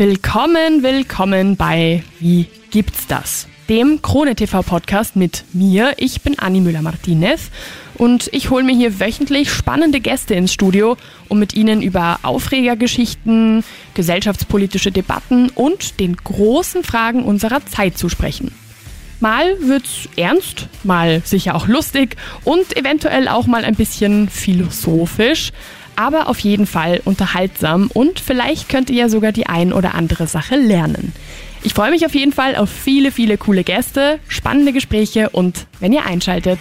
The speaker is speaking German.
Willkommen, willkommen bei Wie gibt's das? Dem Krone TV Podcast mit mir. Ich bin Anni Müller-Martinez und ich hole mir hier wöchentlich spannende Gäste ins Studio, um mit ihnen über Aufregergeschichten, gesellschaftspolitische Debatten und den großen Fragen unserer Zeit zu sprechen. Mal wird's ernst, mal sicher auch lustig und eventuell auch mal ein bisschen philosophisch aber auf jeden Fall unterhaltsam und vielleicht könnt ihr ja sogar die ein oder andere Sache lernen. Ich freue mich auf jeden Fall auf viele, viele coole Gäste, spannende Gespräche und wenn ihr einschaltet.